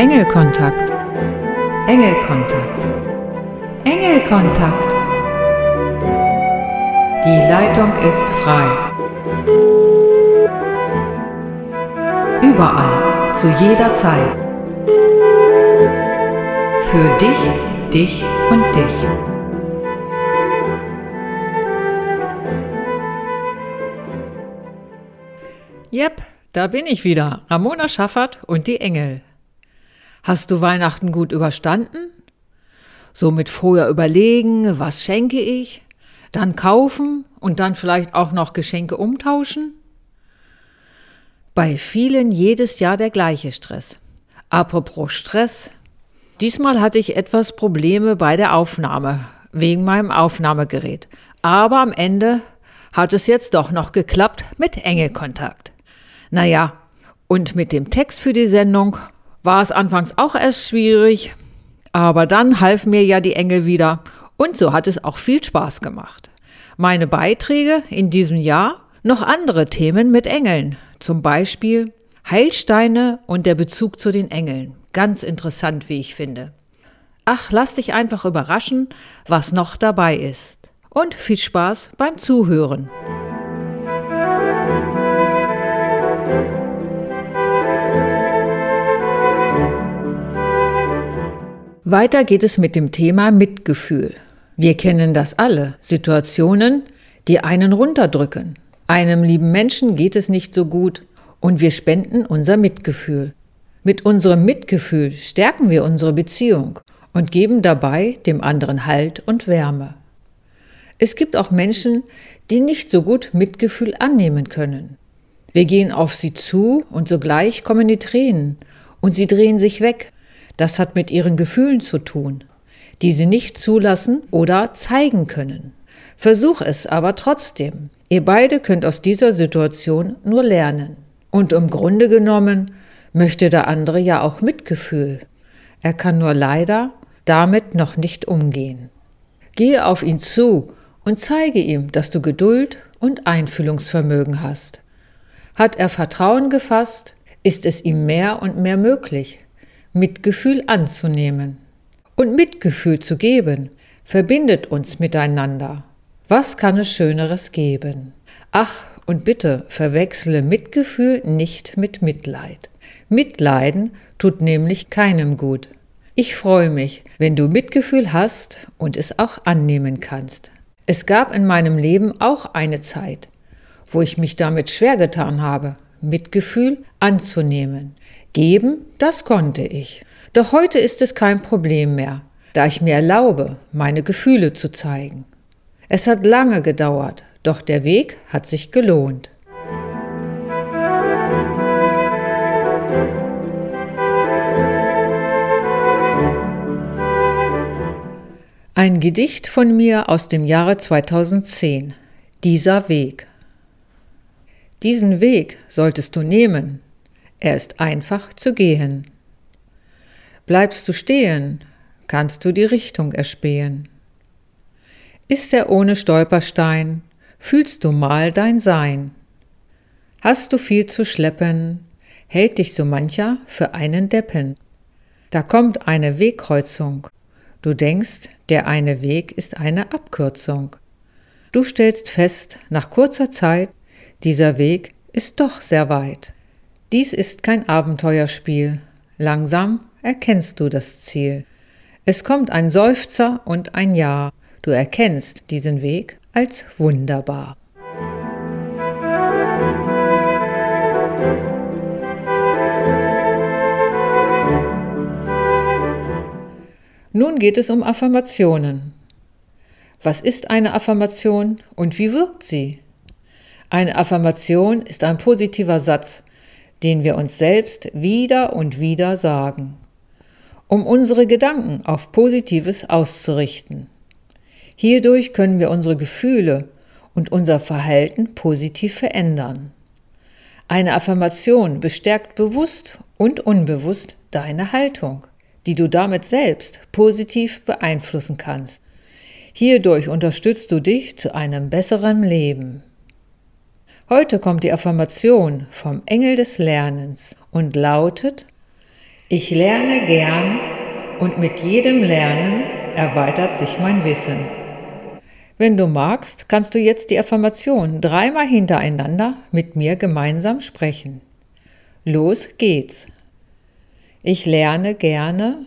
Engelkontakt. Engelkontakt. Engelkontakt. Die Leitung ist frei. Überall, zu jeder Zeit. Für dich, dich und dich. Yep, da bin ich wieder, Ramona Schaffert und die Engel. Hast du Weihnachten gut überstanden? So mit vorher überlegen, was schenke ich, dann kaufen und dann vielleicht auch noch Geschenke umtauschen? Bei vielen jedes Jahr der gleiche Stress. Apropos Stress. Diesmal hatte ich etwas Probleme bei der Aufnahme, wegen meinem Aufnahmegerät. Aber am Ende hat es jetzt doch noch geklappt mit Engelkontakt. Naja, und mit dem Text für die Sendung war es anfangs auch erst schwierig, aber dann half mir ja die Engel wieder und so hat es auch viel Spaß gemacht. Meine Beiträge in diesem Jahr noch andere Themen mit Engeln, zum Beispiel Heilsteine und der Bezug zu den Engeln. Ganz interessant, wie ich finde. Ach, lass dich einfach überraschen, was noch dabei ist. Und viel Spaß beim Zuhören. Weiter geht es mit dem Thema Mitgefühl. Wir kennen das alle. Situationen, die einen runterdrücken. Einem lieben Menschen geht es nicht so gut und wir spenden unser Mitgefühl. Mit unserem Mitgefühl stärken wir unsere Beziehung und geben dabei dem anderen Halt und Wärme. Es gibt auch Menschen, die nicht so gut Mitgefühl annehmen können. Wir gehen auf sie zu und sogleich kommen die Tränen und sie drehen sich weg das hat mit ihren Gefühlen zu tun, die sie nicht zulassen oder zeigen können. Versuch es aber trotzdem. Ihr beide könnt aus dieser Situation nur lernen. Und im Grunde genommen möchte der andere ja auch Mitgefühl. Er kann nur leider damit noch nicht umgehen. Gehe auf ihn zu und zeige ihm, dass du Geduld und Einfühlungsvermögen hast. Hat er Vertrauen gefasst, ist es ihm mehr und mehr möglich, Mitgefühl anzunehmen. Und Mitgefühl zu geben, verbindet uns miteinander. Was kann es Schöneres geben? Ach, und bitte verwechsle Mitgefühl nicht mit Mitleid. Mitleiden tut nämlich keinem gut. Ich freue mich, wenn du Mitgefühl hast und es auch annehmen kannst. Es gab in meinem Leben auch eine Zeit, wo ich mich damit schwer getan habe, Mitgefühl anzunehmen. Geben, das konnte ich. Doch heute ist es kein Problem mehr, da ich mir erlaube, meine Gefühle zu zeigen. Es hat lange gedauert, doch der Weg hat sich gelohnt. Ein Gedicht von mir aus dem Jahre 2010. Dieser Weg. Diesen Weg solltest du nehmen, er ist einfach zu gehen. Bleibst du stehen, kannst du die Richtung erspähen. Ist er ohne Stolperstein, fühlst du mal dein Sein. Hast du viel zu schleppen, hält dich so mancher für einen Deppen. Da kommt eine Wegkreuzung, du denkst, der eine Weg ist eine Abkürzung. Du stellst fest, nach kurzer Zeit, dieser Weg ist doch sehr weit. Dies ist kein Abenteuerspiel. Langsam erkennst du das Ziel. Es kommt ein Seufzer und ein Ja. Du erkennst diesen Weg als wunderbar. Nun geht es um Affirmationen. Was ist eine Affirmation und wie wirkt sie? Eine Affirmation ist ein positiver Satz, den wir uns selbst wieder und wieder sagen, um unsere Gedanken auf Positives auszurichten. Hierdurch können wir unsere Gefühle und unser Verhalten positiv verändern. Eine Affirmation bestärkt bewusst und unbewusst deine Haltung, die du damit selbst positiv beeinflussen kannst. Hierdurch unterstützt du dich zu einem besseren Leben. Heute kommt die Affirmation vom Engel des Lernens und lautet, Ich lerne gern und mit jedem Lernen erweitert sich mein Wissen. Wenn du magst, kannst du jetzt die Affirmation dreimal hintereinander mit mir gemeinsam sprechen. Los geht's. Ich lerne gerne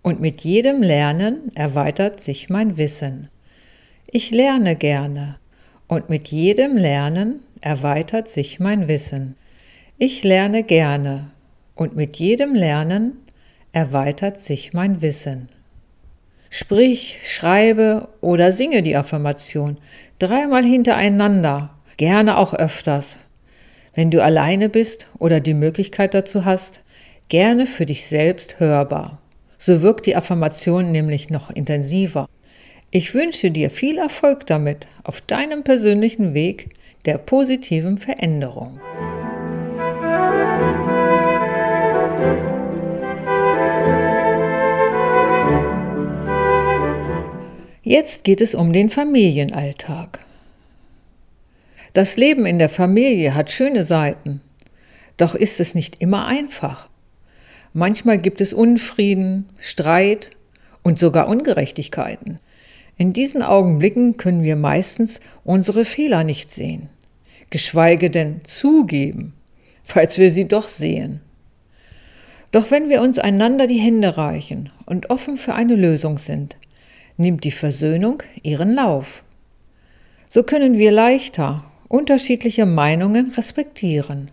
und mit jedem Lernen erweitert sich mein Wissen. Ich lerne gerne und mit jedem Lernen erweitert sich mein Wissen. Ich lerne gerne und mit jedem Lernen erweitert sich mein Wissen. Sprich, schreibe oder singe die Affirmation dreimal hintereinander, gerne auch öfters. Wenn du alleine bist oder die Möglichkeit dazu hast, gerne für dich selbst hörbar. So wirkt die Affirmation nämlich noch intensiver. Ich wünsche dir viel Erfolg damit auf deinem persönlichen Weg der positiven Veränderung. Jetzt geht es um den Familienalltag. Das Leben in der Familie hat schöne Seiten, doch ist es nicht immer einfach. Manchmal gibt es Unfrieden, Streit und sogar Ungerechtigkeiten. In diesen Augenblicken können wir meistens unsere Fehler nicht sehen, geschweige denn zugeben, falls wir sie doch sehen. Doch wenn wir uns einander die Hände reichen und offen für eine Lösung sind, nimmt die Versöhnung ihren Lauf. So können wir leichter unterschiedliche Meinungen respektieren.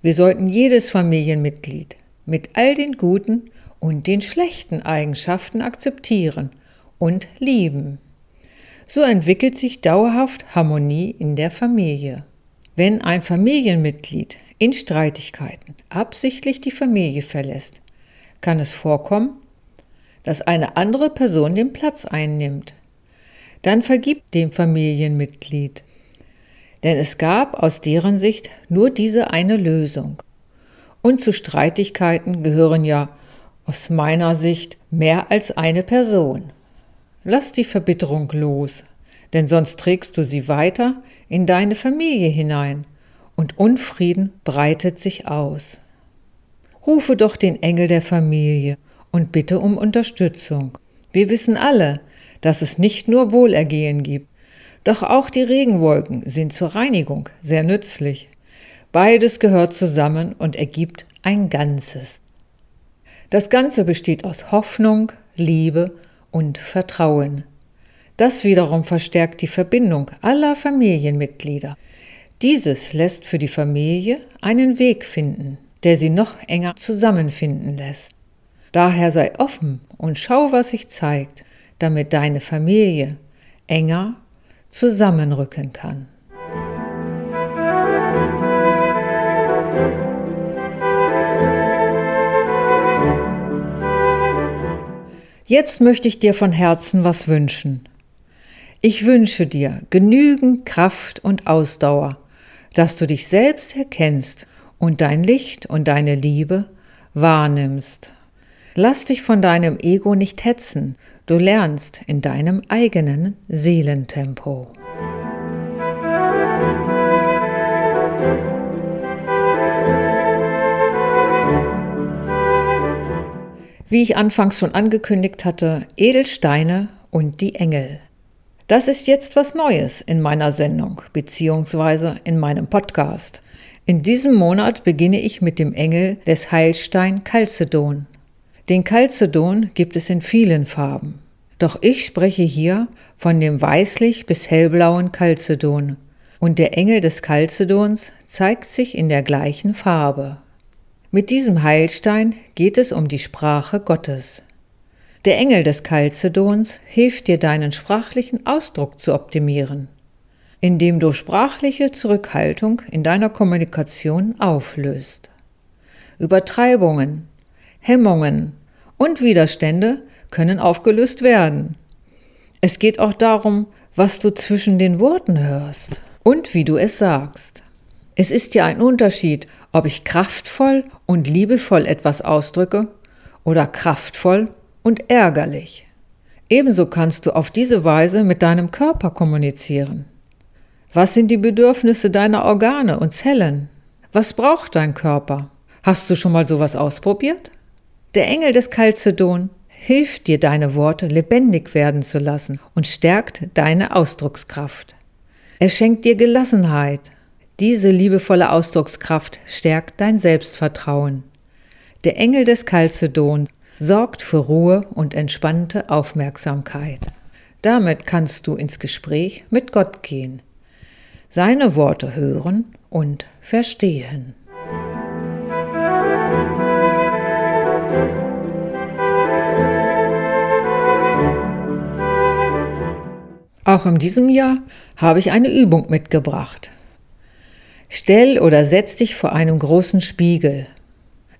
Wir sollten jedes Familienmitglied mit all den guten und den schlechten Eigenschaften akzeptieren und lieben. So entwickelt sich dauerhaft Harmonie in der Familie. Wenn ein Familienmitglied in Streitigkeiten absichtlich die Familie verlässt, kann es vorkommen, dass eine andere Person den Platz einnimmt. Dann vergibt dem Familienmitglied. Denn es gab aus deren Sicht nur diese eine Lösung. Und zu Streitigkeiten gehören ja aus meiner Sicht mehr als eine Person. Lass die Verbitterung los, denn sonst trägst du sie weiter in deine Familie hinein und Unfrieden breitet sich aus. Rufe doch den Engel der Familie und bitte um Unterstützung. Wir wissen alle, dass es nicht nur Wohlergehen gibt, doch auch die Regenwolken sind zur Reinigung sehr nützlich. Beides gehört zusammen und ergibt ein Ganzes. Das Ganze besteht aus Hoffnung, Liebe und Vertrauen. Das wiederum verstärkt die Verbindung aller Familienmitglieder. Dieses lässt für die Familie einen Weg finden, der sie noch enger zusammenfinden lässt. Daher sei offen und schau, was sich zeigt, damit deine Familie enger zusammenrücken kann. Jetzt möchte ich dir von Herzen was wünschen. Ich wünsche dir genügend Kraft und Ausdauer, dass du dich selbst erkennst und dein Licht und deine Liebe wahrnimmst. Lass dich von deinem Ego nicht hetzen, du lernst in deinem eigenen Seelentempo. Wie ich anfangs schon angekündigt hatte, Edelsteine und die Engel. Das ist jetzt was Neues in meiner Sendung bzw. in meinem Podcast. In diesem Monat beginne ich mit dem Engel des Heilstein Chalcedon. Den Chalcedon gibt es in vielen Farben. Doch ich spreche hier von dem weißlich bis hellblauen Chalcedon. Und der Engel des Chalcedons zeigt sich in der gleichen Farbe. Mit diesem Heilstein geht es um die Sprache Gottes. Der Engel des Chalcedons hilft dir, deinen sprachlichen Ausdruck zu optimieren, indem du sprachliche Zurückhaltung in deiner Kommunikation auflöst. Übertreibungen, Hemmungen und Widerstände können aufgelöst werden. Es geht auch darum, was du zwischen den Worten hörst und wie du es sagst. Es ist ja ein Unterschied, ob ich kraftvoll und liebevoll etwas ausdrücke oder kraftvoll und ärgerlich. Ebenso kannst du auf diese Weise mit deinem Körper kommunizieren. Was sind die Bedürfnisse deiner Organe und Zellen? Was braucht dein Körper? Hast du schon mal sowas ausprobiert? Der Engel des Chalcedon hilft dir, deine Worte lebendig werden zu lassen und stärkt deine Ausdruckskraft. Er schenkt dir Gelassenheit. Diese liebevolle Ausdruckskraft stärkt dein Selbstvertrauen. Der Engel des Chalcedon sorgt für Ruhe und entspannte Aufmerksamkeit. Damit kannst du ins Gespräch mit Gott gehen, seine Worte hören und verstehen. Auch in diesem Jahr habe ich eine Übung mitgebracht. Stell oder setz dich vor einem großen Spiegel.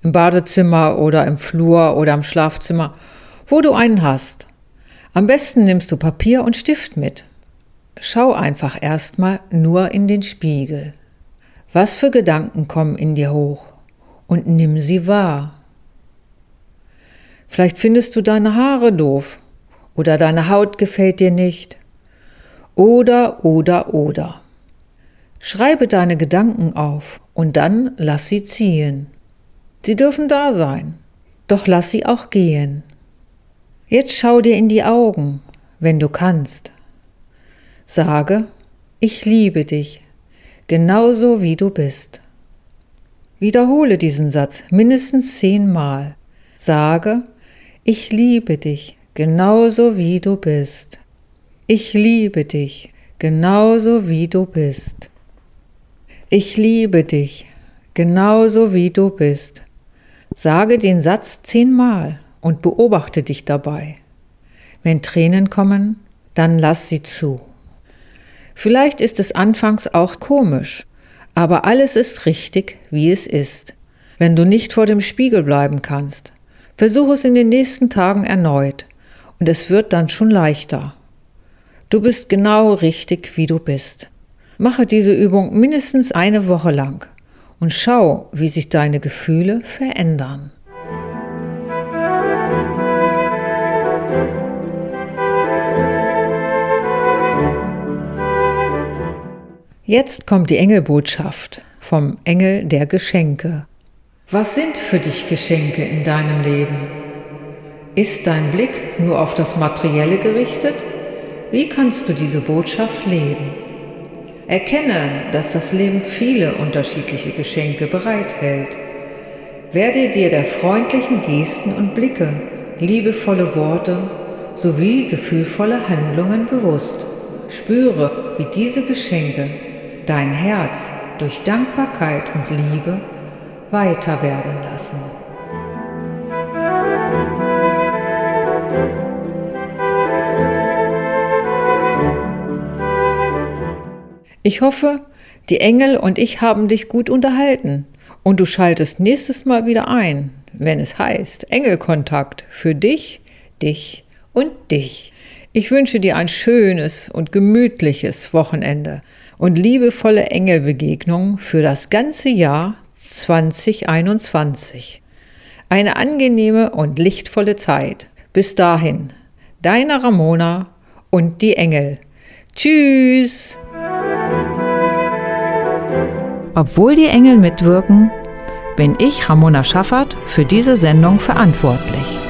Im Badezimmer oder im Flur oder im Schlafzimmer, wo du einen hast. Am besten nimmst du Papier und Stift mit. Schau einfach erstmal nur in den Spiegel. Was für Gedanken kommen in dir hoch? Und nimm sie wahr. Vielleicht findest du deine Haare doof oder deine Haut gefällt dir nicht oder, oder, oder. Schreibe deine Gedanken auf und dann lass sie ziehen. Sie dürfen da sein, doch lass sie auch gehen. Jetzt schau dir in die Augen, wenn du kannst. Sage, ich liebe dich, genauso wie du bist. Wiederhole diesen Satz mindestens zehnmal. Sage, ich liebe dich, genauso wie du bist. Ich liebe dich, genauso wie du bist. Ich liebe dich, genauso wie du bist. Sage den Satz zehnmal und beobachte dich dabei. Wenn Tränen kommen, dann lass sie zu. Vielleicht ist es anfangs auch komisch, aber alles ist richtig, wie es ist. Wenn du nicht vor dem Spiegel bleiben kannst, versuch es in den nächsten Tagen erneut und es wird dann schon leichter. Du bist genau richtig, wie du bist. Mache diese Übung mindestens eine Woche lang und schau, wie sich deine Gefühle verändern. Jetzt kommt die Engelbotschaft vom Engel der Geschenke. Was sind für dich Geschenke in deinem Leben? Ist dein Blick nur auf das Materielle gerichtet wie kannst du diese Botschaft leben? Erkenne, dass das Leben viele unterschiedliche Geschenke bereithält. Werde dir der freundlichen Gesten und Blicke, liebevolle Worte sowie gefühlvolle Handlungen bewusst. Spüre, wie diese Geschenke dein Herz durch Dankbarkeit und Liebe weiter werden lassen. Ich hoffe, die Engel und ich haben dich gut unterhalten und du schaltest nächstes Mal wieder ein, wenn es heißt Engelkontakt für dich, dich und dich. Ich wünsche dir ein schönes und gemütliches Wochenende und liebevolle Engelbegegnungen für das ganze Jahr 2021. Eine angenehme und lichtvolle Zeit. Bis dahin, deine Ramona und die Engel. Tschüss! Obwohl die Engel mitwirken, bin ich, Ramona Schaffert, für diese Sendung verantwortlich.